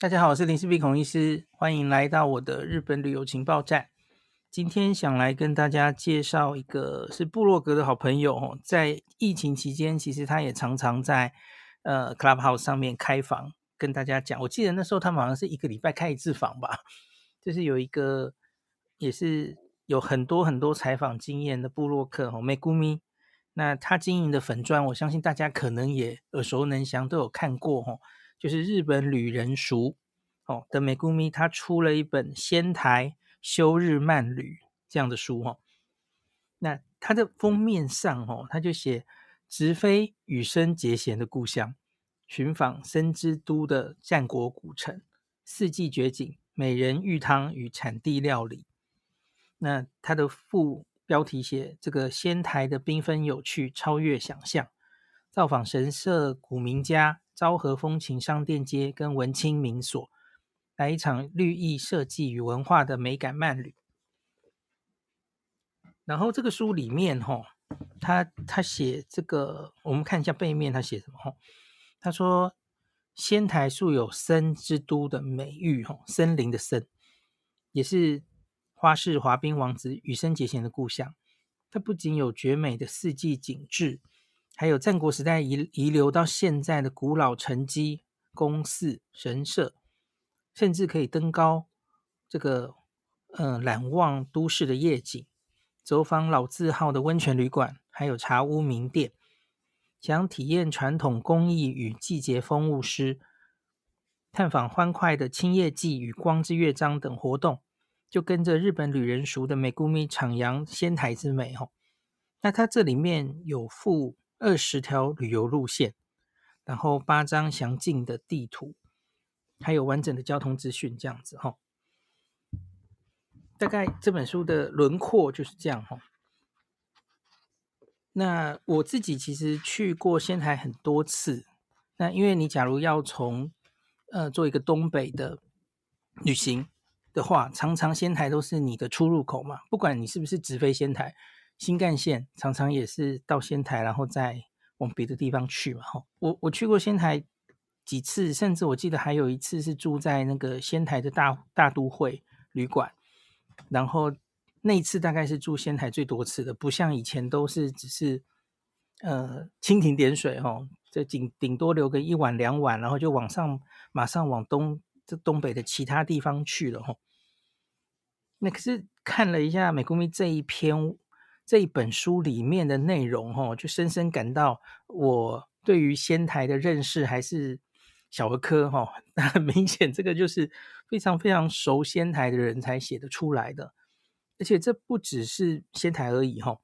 大家好，我是林氏璧孔医师，欢迎来到我的日本旅游情报站。今天想来跟大家介绍一个是部落格的好朋友哦，在疫情期间，其实他也常常在呃 Clubhouse 上面开房跟大家讲。我记得那时候他们好像是一个礼拜开一次房吧，就是有一个也是有很多很多采访经验的部落客哦，Megumi。那他经营的粉专，我相信大家可能也耳熟能详，都有看过哦。就是日本旅人熟哦的美谷咪，他出了一本《仙台休日漫旅》这样的书哦。那他的封面上哦，他就写直飞羽生结弦的故乡，寻访森之都的战国古城，四季绝景、美人浴汤与产地料理。那他的副标题写这个仙台的缤纷有趣，超越想象，造访神社、古民家。昭和风情商店街跟文青民所，来一场绿意设计与文化的美感慢旅。然后这个书里面，哈，他他写这个，我们看一下背面，他写什么？哈，他说仙台素有森之都的美誉，哈，森林的森，也是花式滑冰王子羽生结弦的故乡。它不仅有绝美的四季景致。还有战国时代遗遗留到现在的古老城基、宫寺、神社，甚至可以登高，这个嗯，览望都市的夜景，走访老字号的温泉旅馆，还有茶屋名店。想体验传统工艺与季节风物诗，探访欢快的青叶祭与光之乐章等活动，就跟着日本旅人熟的美谷咪徜徉仙台之美哦。那它这里面有附。二十条旅游路线，然后八张详尽的地图，还有完整的交通资讯，这样子哈。大概这本书的轮廓就是这样哈。那我自己其实去过仙台很多次。那因为你假如要从呃做一个东北的旅行的话，常常仙台都是你的出入口嘛，不管你是不是直飞仙台。新干线常常也是到仙台，然后再往别的地方去嘛。哈，我我去过仙台几次，甚至我记得还有一次是住在那个仙台的大大都会旅馆，然后那一次大概是住仙台最多次的，不像以前都是只是呃蜻蜓点水哈，这顶顶多留个一晚两晚，然后就往上马上往东这东北的其他地方去了哈。那可是看了一下美谷咪这一篇。这一本书里面的内容，哈，就深深感到我对于仙台的认识还是小儿科，哈。那很明显，这个就是非常非常熟仙台的人才写得出来的。而且这不只是仙台而已，哈。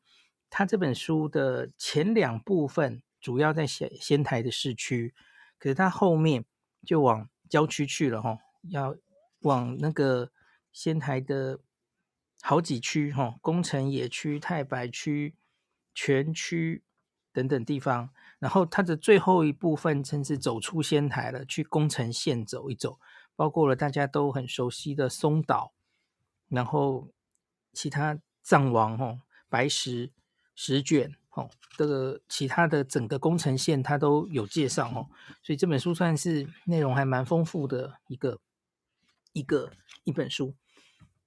他这本书的前两部分主要在写仙台的市区，可是他后面就往郊区去了，哈，要往那个仙台的。好几区哈，宫城野区、太白区、泉区等等地方，然后它的最后一部分甚至走出仙台了，去宫城县走一走，包括了大家都很熟悉的松岛，然后其他藏王哈、白石、石卷哈，这个其他的整个宫城县它都有介绍哈，所以这本书算是内容还蛮丰富的一个一个一本书。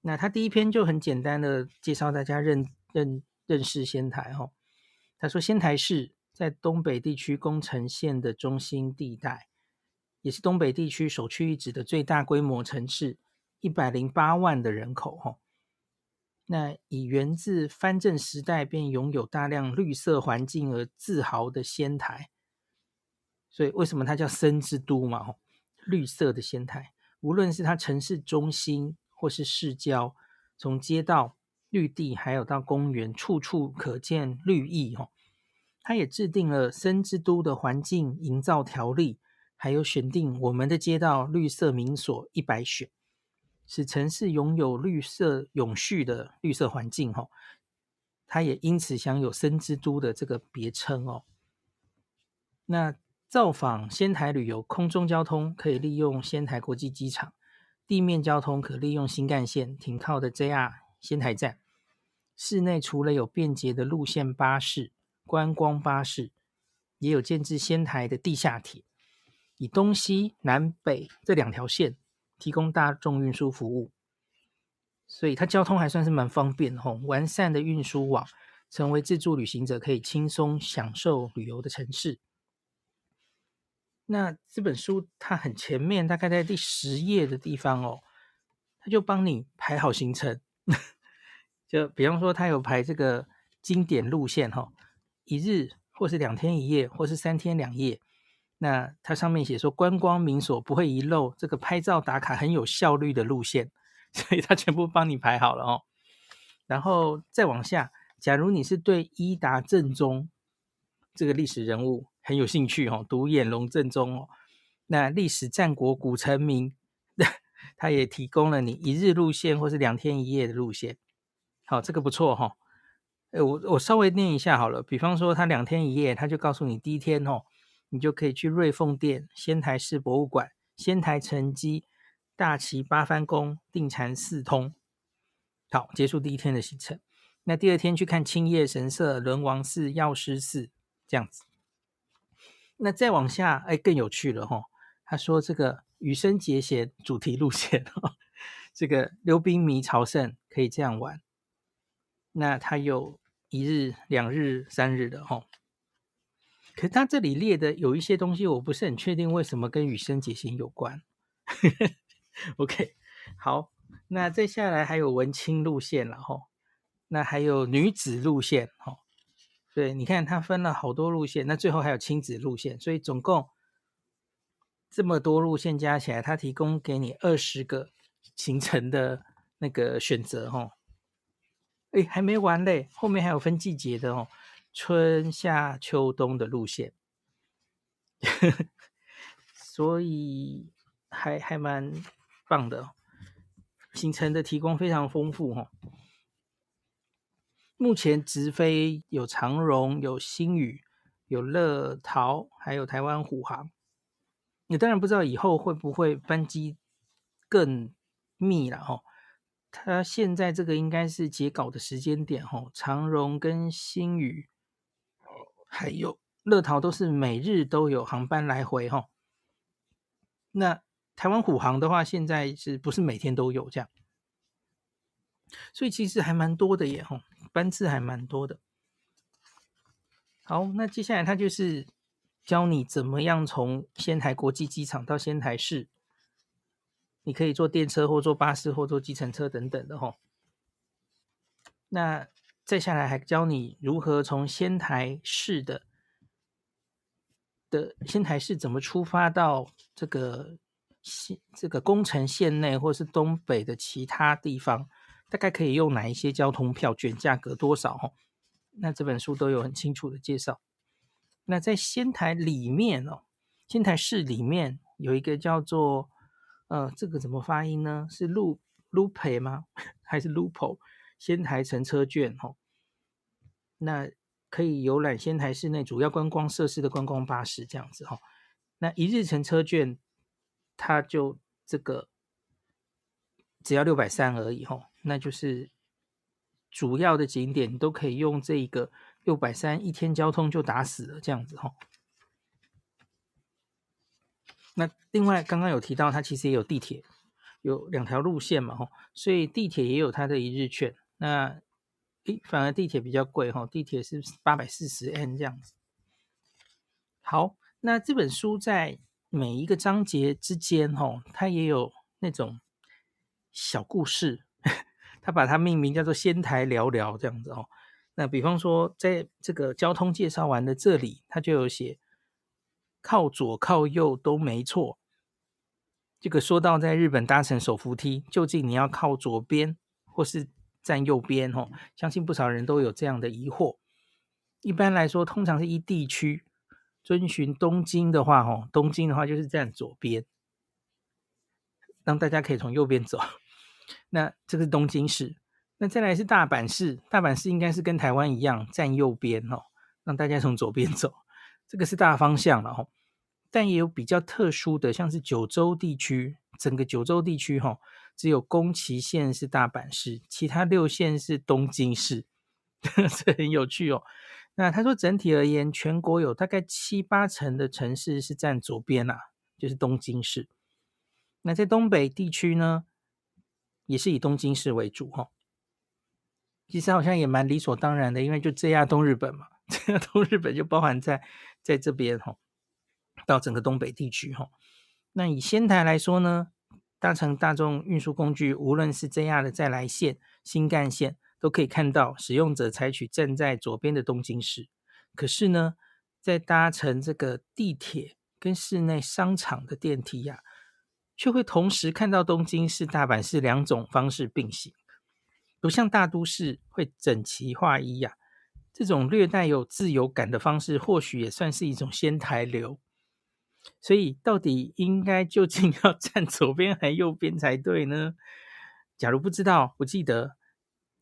那他第一篇就很简单的介绍大家认认认识仙台哈，他说仙台市在东北地区宫城县的中心地带，也是东北地区首屈一指的最大规模城市，一百零八万的人口哈。那以源自藩镇时代便拥有大量绿色环境而自豪的仙台，所以为什么它叫森之都嘛？绿色的仙台，无论是它城市中心。或是市郊，从街道、绿地，还有到公园，处处可见绿意。哦，他也制定了森之都的环境营造条例，还有选定我们的街道绿色名所一百选，使城市拥有绿色永续的绿色环境。哦，他也因此享有森之都的这个别称哦。那造访仙台旅游，空中交通可以利用仙台国际机场。地面交通可利用新干线停靠的 JR 仙台站，市内除了有便捷的路线巴士、观光巴士，也有建置仙台的地下铁。以东西南北这两条线提供大众运输服务，所以它交通还算是蛮方便的吼。完善的运输网，成为自助旅行者可以轻松享受旅游的城市。那这本书它很前面，大概在第十页的地方哦，它就帮你排好行程。就比方说，它有排这个经典路线哈，一日或是两天一夜，或是三天两夜。那它上面写说，观光名所不会遗漏这个拍照打卡很有效率的路线，所以它全部帮你排好了哦。然后再往下，假如你是对伊达正宗这个历史人物很有兴趣哦，独眼龙正宗哦，那历史战国古城名，它也提供了你一日路线或是两天一夜的路线。好，这个不错哈。诶，我我稍微念一下好了，比方说它两天一夜，它就告诉你第一天哦。你就可以去瑞凤殿、仙台市博物馆、仙台城迹、大崎八幡宫、定禅四通。好，结束第一天的行程。那第二天去看青叶神社、轮王寺、药师寺，这样子。那再往下，哎，更有趣了哈。他说这个羽生结弦主题路线哦，这个溜冰迷朝圣可以这样玩。那他有一日、两日、三日的哈。可是他这里列的有一些东西，我不是很确定为什么跟羽生结弦有关。OK，好，那再下来还有文青路线了哈，那还有女子路线哈，对，你看它分了好多路线，那最后还有亲子路线，所以总共这么多路线加起来，它提供给你二十个行程的那个选择哦。哎，还没完嘞，后面还有分季节的哦。春夏秋冬的路线，所以还还蛮棒的，行程的提供非常丰富哦。目前直飞有长荣、有新宇、有乐桃，还有台湾虎航。你当然不知道以后会不会班机更密了哈。它现在这个应该是截稿的时间点哈，长荣跟新宇。还有乐桃都是每日都有航班来回哈，那台湾虎航的话，现在是不是每天都有这样？所以其实还蛮多的耶哈，班次还蛮多的。好，那接下来他就是教你怎么样从仙台国际机场到仙台市，你可以坐电车或坐巴士或坐计程车等等的哈。那再下来还教你如何从仙台市的的仙台市怎么出发到这个县这个宫城县内或是东北的其他地方，大概可以用哪一些交通票券，价格多少？哈，那这本书都有很清楚的介绍。那在仙台里面哦，仙台市里面有一个叫做呃，这个怎么发音呢？是路路培吗？还是 Lupo？仙台乘车券，吼，那可以游览仙台市内主要观光设施的观光巴士，这样子，哦。那一日乘车券，它就这个只要六百三而已，吼，那就是主要的景点都可以用这个六百三一天交通就打死了，这样子，吼。那另外刚刚有提到，它其实也有地铁，有两条路线嘛，吼，所以地铁也有它的一日券。那，诶，反而地铁比较贵哈，地铁是八百四十 N 这样子。好，那这本书在每一个章节之间哈，它也有那种小故事，他把它命名叫做“仙台聊聊”这样子哦。那比方说，在这个交通介绍完的这里，他就有写靠左靠右都没错。这个说到在日本搭乘手扶梯，究竟你要靠左边或是？站右边哦，相信不少人都有这样的疑惑。一般来说，通常是一地区遵循东京的话，哦，东京的话就是站左边，让大家可以从右边走。那这个是东京市，那再来是大阪市，大阪市应该是跟台湾一样站右边哦，让大家从左边走。这个是大方向了吼，但也有比较特殊的，像是九州地区，整个九州地区吼。只有宫崎县是大阪市，其他六县是东京市，这很有趣哦。那他说整体而言，全国有大概七八成的城市是站左边啊，就是东京市。那在东北地区呢，也是以东京市为主哈。其实好像也蛮理所当然的，因为就 JR 东日本嘛，JR 东日本就包含在在这边哈，到整个东北地区哈。那以仙台来说呢，搭乘大众运输工具，无论是 JR 的在来线、新干线，都可以看到使用者采取站在左边的东京市。可是呢，在搭乘这个地铁跟室内商场的电梯呀、却会同时看到东京市、大阪市两种方式并行。不像大都市会整齐划一呀、啊，这种略带有自由感的方式，或许也算是一种仙台流。所以，到底应该究竟要 站左边还右边才对呢？假如不知道，不记得，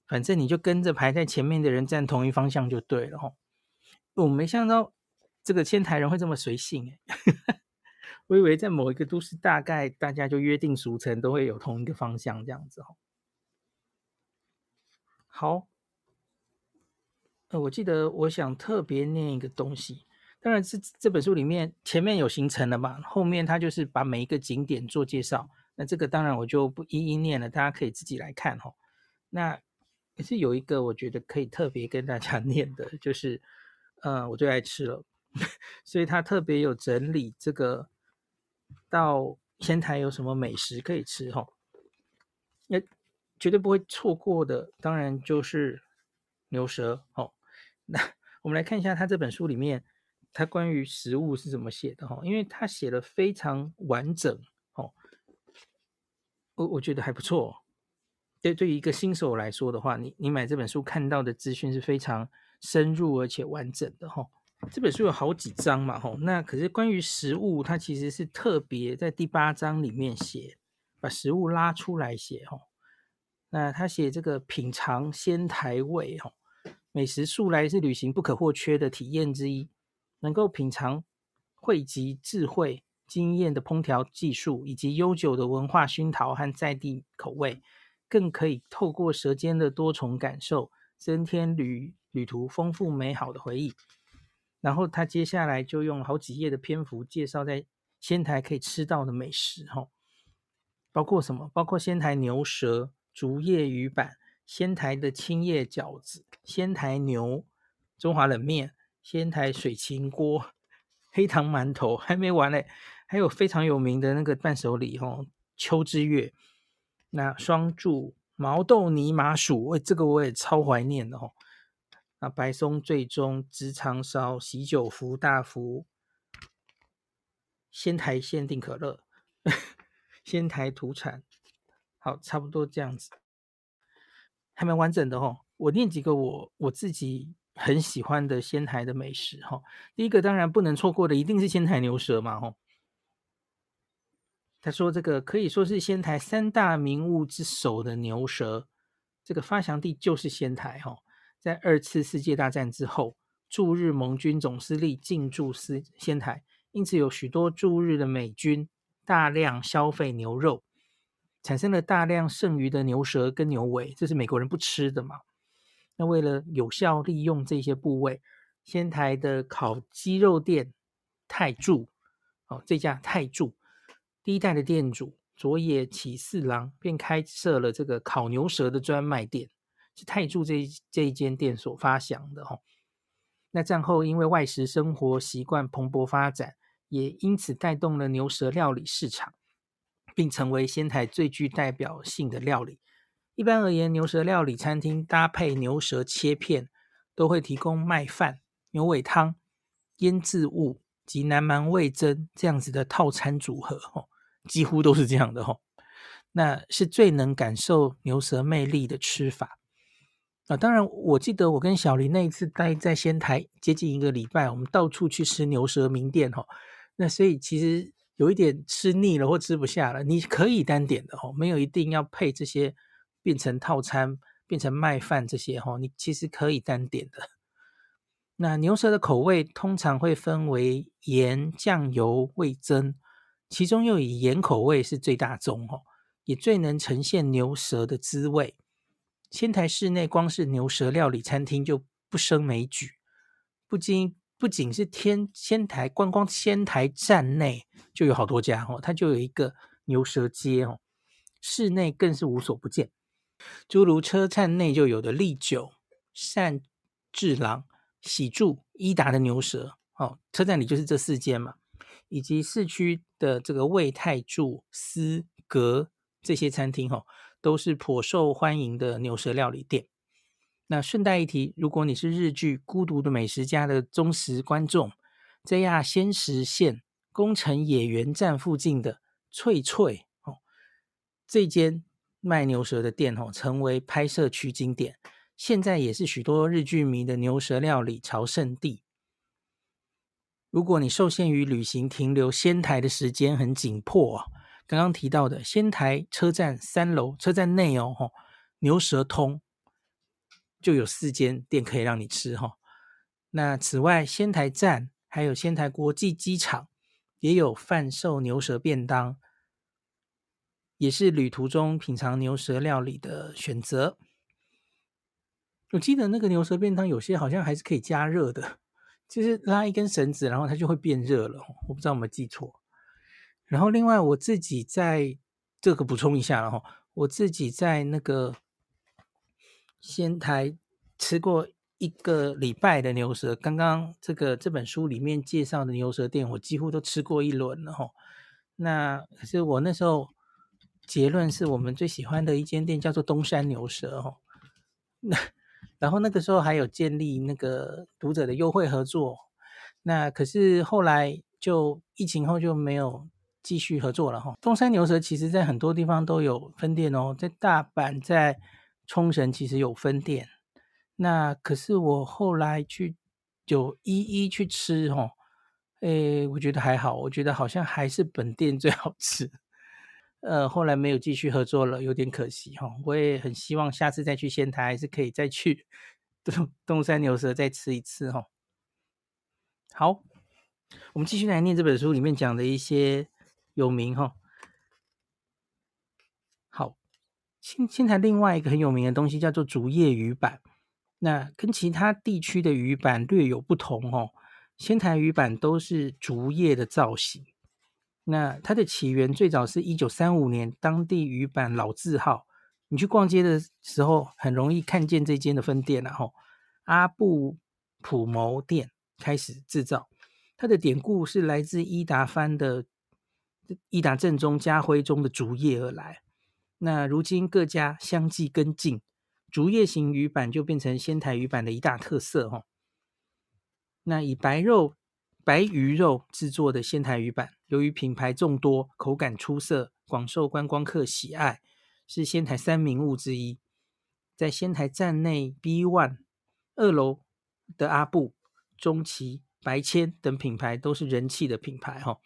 反正你就跟着排在前面的人站同一方向就对了。吼，我没想到这个仙台人会这么随性诶我以为在某一个都市，大概大家就约定俗成，都会有同一个方向这样子哦。好，呃，我记得我想特别念一个东西，当然是这本书里面前面有行程了嘛，后面它就是把每一个景点做介绍。那这个当然我就不一一念了，大家可以自己来看哈。那也是有一个我觉得可以特别跟大家 念的，就是呃，我最爱吃了，所以他特别有整理这个到仙台有什么美食可以吃哈。那绝对不会错过的，当然就是牛舌哦。那我们来看一下他这本书里面，他关于食物是怎么写的哈？因为他写的非常完整哦，我我觉得还不错。对，对于一个新手来说的话，你你买这本书看到的资讯是非常深入而且完整的哈。这本书有好几章嘛吼，那可是关于食物，它其实是特别在第八章里面写，把食物拉出来写吼。那他写这个品尝仙台味吼，美食素来是旅行不可或缺的体验之一。能够品尝汇集智慧、经验的烹调技术，以及悠久的文化熏陶和在地口味，更可以透过舌尖的多重感受，增添旅旅途丰富美好的回忆。然后他接下来就用好几页的篇幅介绍在仙台可以吃到的美食哈，包括什么？包括仙台牛舌。竹叶鱼板、仙台的青叶饺子、仙台牛、中华冷面、仙台水芹锅、黑糖馒头，还没完嘞，还有非常有名的那个伴手礼哦，秋之月，那双柱毛豆泥麻薯，喂，这个我也超怀念的哦。那白松醉中直肠烧、喜酒福大福、仙台限定可乐、仙台土产。好，差不多这样子，还蛮完整的哦。我念几个我我自己很喜欢的仙台的美食哈。第一个当然不能错过的，一定是仙台牛舌嘛哈。他说这个可以说是仙台三大名物之首的牛舌，这个发祥地就是仙台哈。在二次世界大战之后，驻日盟军总司令进驻斯仙台，因此有许多驻日的美军大量消费牛肉。产生了大量剩余的牛舌跟牛尾，这是美国人不吃的嘛？那为了有效利用这些部位，仙台的烤鸡肉店泰柱，哦，这家泰柱第一代的店主佐野启四郎便开设了这个烤牛舌的专卖店，是太助这这一间店所发祥的哈。那战后因为外食生活习惯蓬勃发展，也因此带动了牛舌料理市场。并成为仙台最具代表性的料理。一般而言，牛舌料理餐厅搭配牛舌切片，都会提供麦饭、牛尾汤、腌制物及南蛮味噌这样子的套餐组合，哦，几乎都是这样的，哦，那是最能感受牛舌魅力的吃法。啊，当然，我记得我跟小林那一次待在仙台接近一个礼拜，我们到处去吃牛舌名店，哦，那所以其实。有一点吃腻了或吃不下了，你可以单点的哦，没有一定要配这些变成套餐、变成麦饭这些哈，你其实可以单点的。那牛舌的口味通常会分为盐、酱油、味噌，其中又以盐口味是最大宗哦，也最能呈现牛舌的滋味。仙台市内光是牛舌料理餐厅就不胜枚举，不仅不仅是天仙台观光仙台站内就有好多家哦，它就有一个牛舌街哦，室内更是无所不见，诸如车站内就有的利久、善治郎、喜住、伊达的牛舌哦，车站里就是这四间嘛，以及市区的这个味太助、思格这些餐厅哦，都是颇受欢迎的牛舌料理店。那顺带一提，如果你是日剧《孤独的美食家》的忠实观众，JR 仙石线宫城野原站附近的翠翠哦，这间卖牛舌的店哦，成为拍摄取景点，现在也是许多日剧迷的牛舌料理朝圣地。如果你受限于旅行停留仙台的时间很紧迫，刚刚提到的仙台车站三楼车站内哦，牛舌通。就有四间店可以让你吃哈。那此外，仙台站还有仙台国际机场也有贩售牛舌便当，也是旅途中品尝牛舌料理的选择。我记得那个牛舌便当有些好像还是可以加热的，就是拉一根绳子，然后它就会变热了。我不知道有没有记错。然后另外我自己在这个补充一下了哈，我自己在那个。仙台吃过一个礼拜的牛舌，刚刚这个这本书里面介绍的牛舌店，我几乎都吃过一轮了哈。那可是我那时候结论是我们最喜欢的一间店叫做东山牛舌哈。那然后那个时候还有建立那个读者的优惠合作，那可是后来就疫情后就没有继续合作了哈。东山牛舌其实在很多地方都有分店哦，在大阪在。冲绳其实有分店，那可是我后来去就一一去吃哦，诶，我觉得还好，我觉得好像还是本店最好吃。呃，后来没有继续合作了，有点可惜哈。我也很希望下次再去仙台，还是可以再去 东东山牛舌再吃一次哈。好，我们继续来念这本书里面讲的一些有名哈。好仙仙台另外一个很有名的东西叫做竹叶鱼板，那跟其他地区的鱼板略有不同哦。仙台鱼板都是竹叶的造型，那它的起源最早是一九三五年当地鱼板老字号，你去逛街的时候很容易看见这间的分店，然后阿布普谋店开始制造。它的典故是来自伊达藩的一打正宗家徽中的竹叶而来。那如今各家相继跟进，竹叶型鱼板就变成仙台鱼板的一大特色哈。那以白肉、白鱼肉制作的仙台鱼板，由于品牌众多、口感出色，广受观光客喜爱，是仙台三名物之一。在仙台站内 B One 二楼的阿布、中崎、白千等品牌都是人气的品牌哈。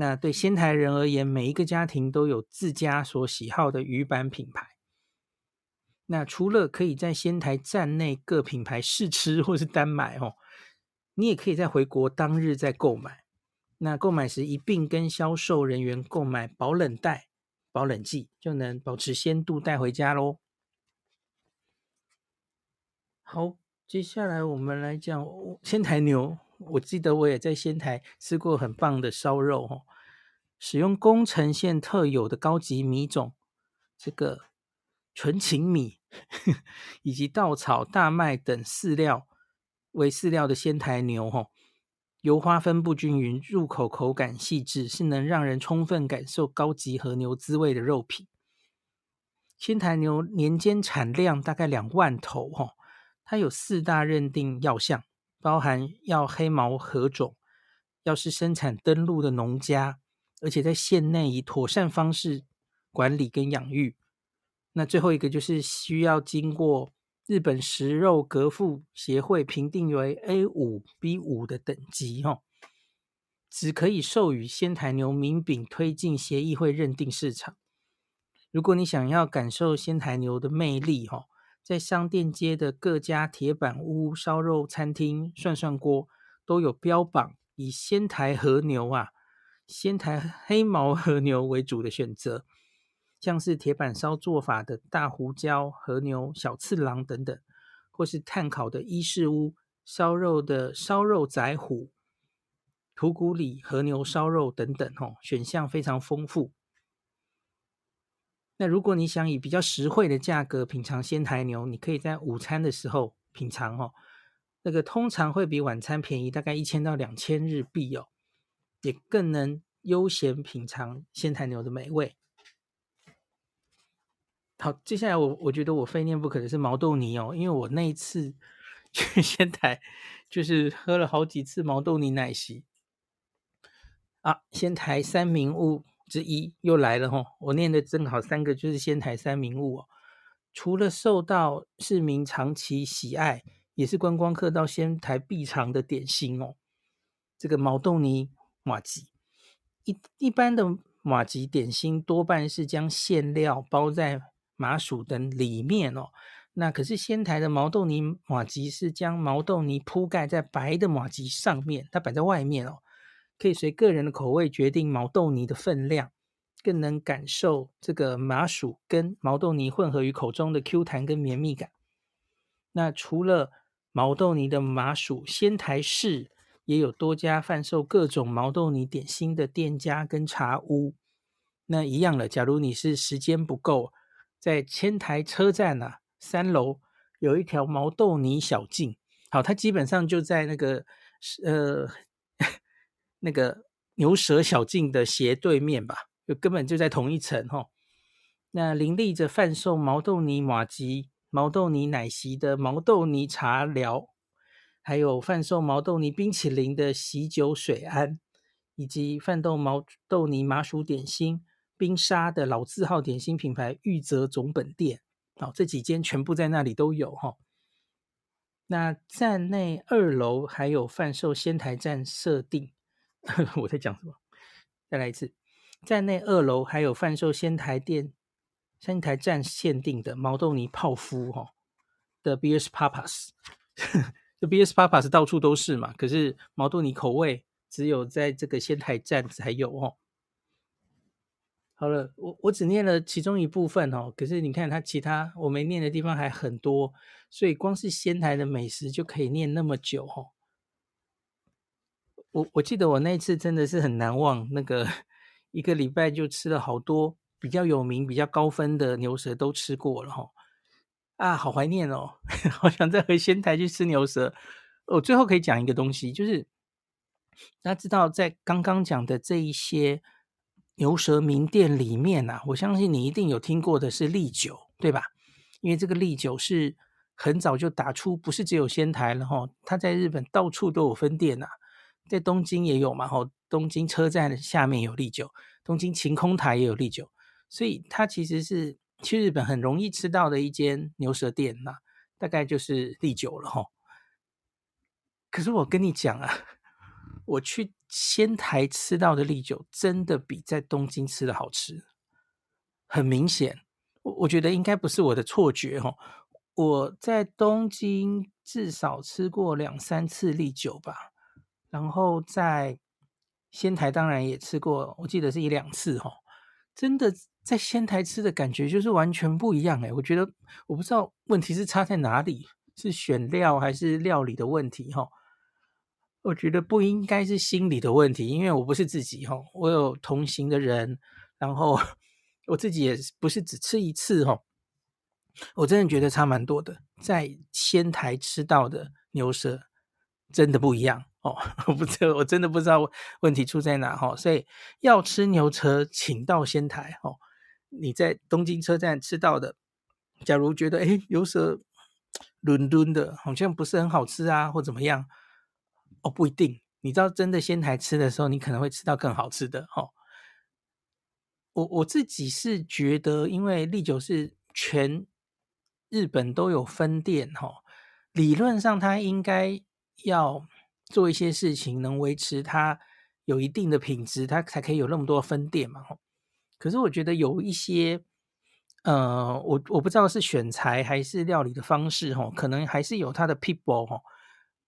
那对仙台人而言，每一个家庭都有自家所喜好的鱼板品牌。那除了可以在仙台站内各品牌试吃或是单买哦，你也可以在回国当日再购买。那购买时一并跟销售人员购买保冷袋、保冷剂，就能保持鲜度带回家喽。好，接下来我们来讲仙台牛。我记得我也在仙台吃过很棒的烧肉哦，使用宫城县特有的高级米种，这个纯情米 以及稻草、大麦等饲料为饲料的仙台牛吼，油花分布均匀，入口口感细致，是能让人充分感受高级和牛滋味的肉品。仙台牛年间产量大概两万头哦，它有四大认定要项。包含要黑毛和种，要是生产登陆的农家，而且在县内以妥善方式管理跟养育。那最后一个就是需要经过日本食肉革复协会评定为 A 五 B 五的等级，哈，只可以授予仙台牛名饼推进协议会认定市场。如果你想要感受仙台牛的魅力，哈。在商店街的各家铁板屋、烧肉餐厅、涮涮锅都有标榜以仙台和牛啊、仙台黑毛和牛为主的选择，像是铁板烧做法的大胡椒和牛、小次郎等等，或是炭烤的伊势屋烧肉的烧肉仔虎、土谷里和牛烧肉等等，吼，选项非常丰富。那如果你想以比较实惠的价格品尝仙台牛，你可以在午餐的时候品尝哦。那个通常会比晚餐便宜大概一千到两千日币哦，也更能悠闲品尝仙台牛的美味。好，接下来我我觉得我非念不可的是毛豆泥哦，因为我那一次 去仙台就是喝了好几次毛豆泥奶昔啊，仙台三名物。之一又来了吼，我念的正好三个就是仙台三名物哦。除了受到市民长期喜爱，也是观光客到仙台必尝的点心哦。这个毛豆泥马吉，一一般的马吉点心多半是将馅料包在麻薯等里面哦。那可是仙台的毛豆泥马吉是将毛豆泥铺盖在白的马吉上面，它摆在外面哦。可以随个人的口味决定毛豆泥的分量，更能感受这个麻薯跟毛豆泥混合于口中的 Q 弹跟绵密感。那除了毛豆泥的麻薯，仙台市也有多家贩售各种毛豆泥点心的店家跟茶屋。那一样了，假如你是时间不够，在千台车站啊三楼有一条毛豆泥小径，好，它基本上就在那个呃。那个牛舌小径的斜对面吧，就根本就在同一层哈。那林立着贩售毛豆泥马吉、毛豆泥奶昔的毛豆泥茶寮，还有贩售毛豆泥冰淇淋的喜酒水安，以及贩售毛豆泥麻薯点心、冰沙的老字号点心品牌玉泽总本店。好，这几间全部在那里都有哈。那站内二楼还有贩售仙台站设定。我在讲什么？再来一次，站内二楼还有贩售仙台店、仙台站限定的毛豆泥泡芙哈的 Beers Papas，这 BS Papa 是到处都是嘛，可是毛豆泥口味只有在这个仙台站才有哦。好了，我我只念了其中一部分哦，可是你看它其他我没念的地方还很多，所以光是仙台的美食就可以念那么久哦。我我记得我那次真的是很难忘，那个一个礼拜就吃了好多比较有名、比较高分的牛舌都吃过了哈，啊，好怀念哦，好想再回仙台去吃牛舌。我最后可以讲一个东西，就是大家知道在刚刚讲的这一些牛舌名店里面啊，我相信你一定有听过的是利久，对吧？因为这个利久是很早就打出，不是只有仙台了哈，它在日本到处都有分店呐、啊。在东京也有嘛，吼，东京车站的下面有利久，东京晴空台也有利久，所以它其实是去日本很容易吃到的一间牛舌店呐，大概就是利久了吼。可是我跟你讲啊，我去仙台吃到的利酒真的比在东京吃的好吃，很明显，我我觉得应该不是我的错觉吼，我在东京至少吃过两三次利酒吧。然后在仙台当然也吃过，我记得是一两次哈，真的在仙台吃的感觉就是完全不一样哎，我觉得我不知道问题是差在哪里，是选料还是料理的问题哈？我觉得不应该是心理的问题，因为我不是自己哈，我有同行的人，然后我自己也不是只吃一次哈，我真的觉得差蛮多的，在仙台吃到的牛舌真的不一样。哦，我不知道，我真的不知道问题出在哪哈，所以要吃牛舌，请到仙台哦。你在东京车站吃到的，假如觉得哎牛舌伦敦的好像不是很好吃啊，或怎么样，哦不一定。你知道真的仙台吃的时候，你可能会吃到更好吃的哦。我我自己是觉得，因为利久是全日本都有分店哈，理论上它应该要。做一些事情能维持它有一定的品质，它才可以有那么多分店嘛。可是我觉得有一些，呃，我我不知道是选材还是料理的方式，哈，可能还是有它的 people，哈，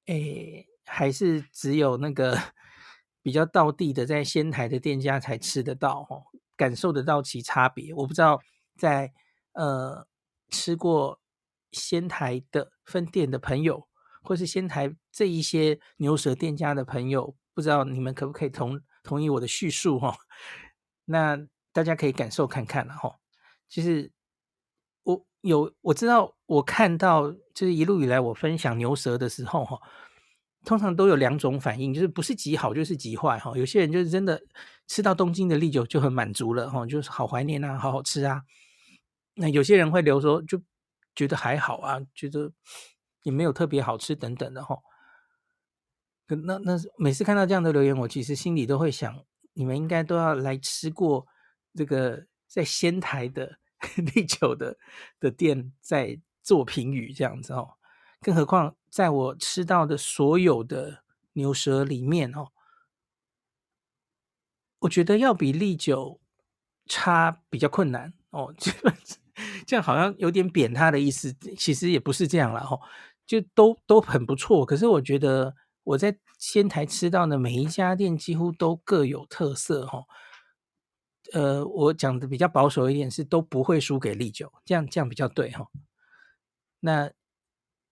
诶，还是只有那个 比较道地的在仙台的店家才吃得到，哈，感受得到其差别。我不知道在呃吃过仙台的分店的朋友。或是仙台这一些牛舌店家的朋友，不知道你们可不可以同同意我的叙述哈？那大家可以感受看看了哈。就是我有我知道，我看到就是一路以来我分享牛舌的时候哈，通常都有两种反应，就是不是极好就是极坏哈。有些人就是真的吃到东京的利酒就很满足了哈，就是好怀念啊，好好吃啊。那有些人会留说就觉得还好啊，觉得也没有特别好吃等等的哈。那那每次看到这样的留言，我其实心里都会想，你们应该都要来吃过这个在仙台的 利久的的店，在做评语这样子哦。更何况在我吃到的所有的牛舌里面哦，我觉得要比利久差比较困难哦。这样好像有点贬他的意思，其实也不是这样了哦，就都都很不错。可是我觉得。我在仙台吃到的每一家店几乎都各有特色哈，呃，我讲的比较保守一点是都不会输给利久，这样这样比较对哈。那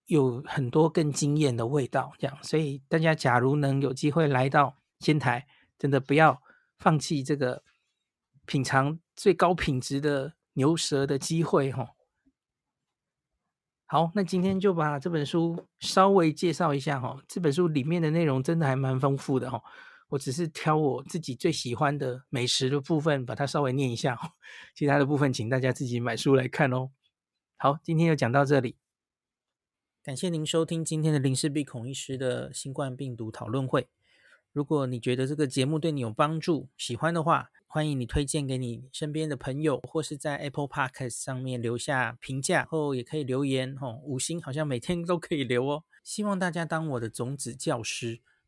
有很多更惊艳的味道，这样，所以大家假如能有机会来到仙台，真的不要放弃这个品尝最高品质的牛舌的机会哈。好，那今天就把这本书稍微介绍一下哈。这本书里面的内容真的还蛮丰富的哈。我只是挑我自己最喜欢的美食的部分，把它稍微念一下。其他的部分，请大家自己买书来看哦。好，今天就讲到这里。感谢您收听今天的林氏璧孔医师的新冠病毒讨论会。如果你觉得这个节目对你有帮助，喜欢的话，欢迎你推荐给你身边的朋友，或是在 Apple Podcast 上面留下评价，后也可以留言哦，五星好像每天都可以留哦。希望大家当我的种子教师，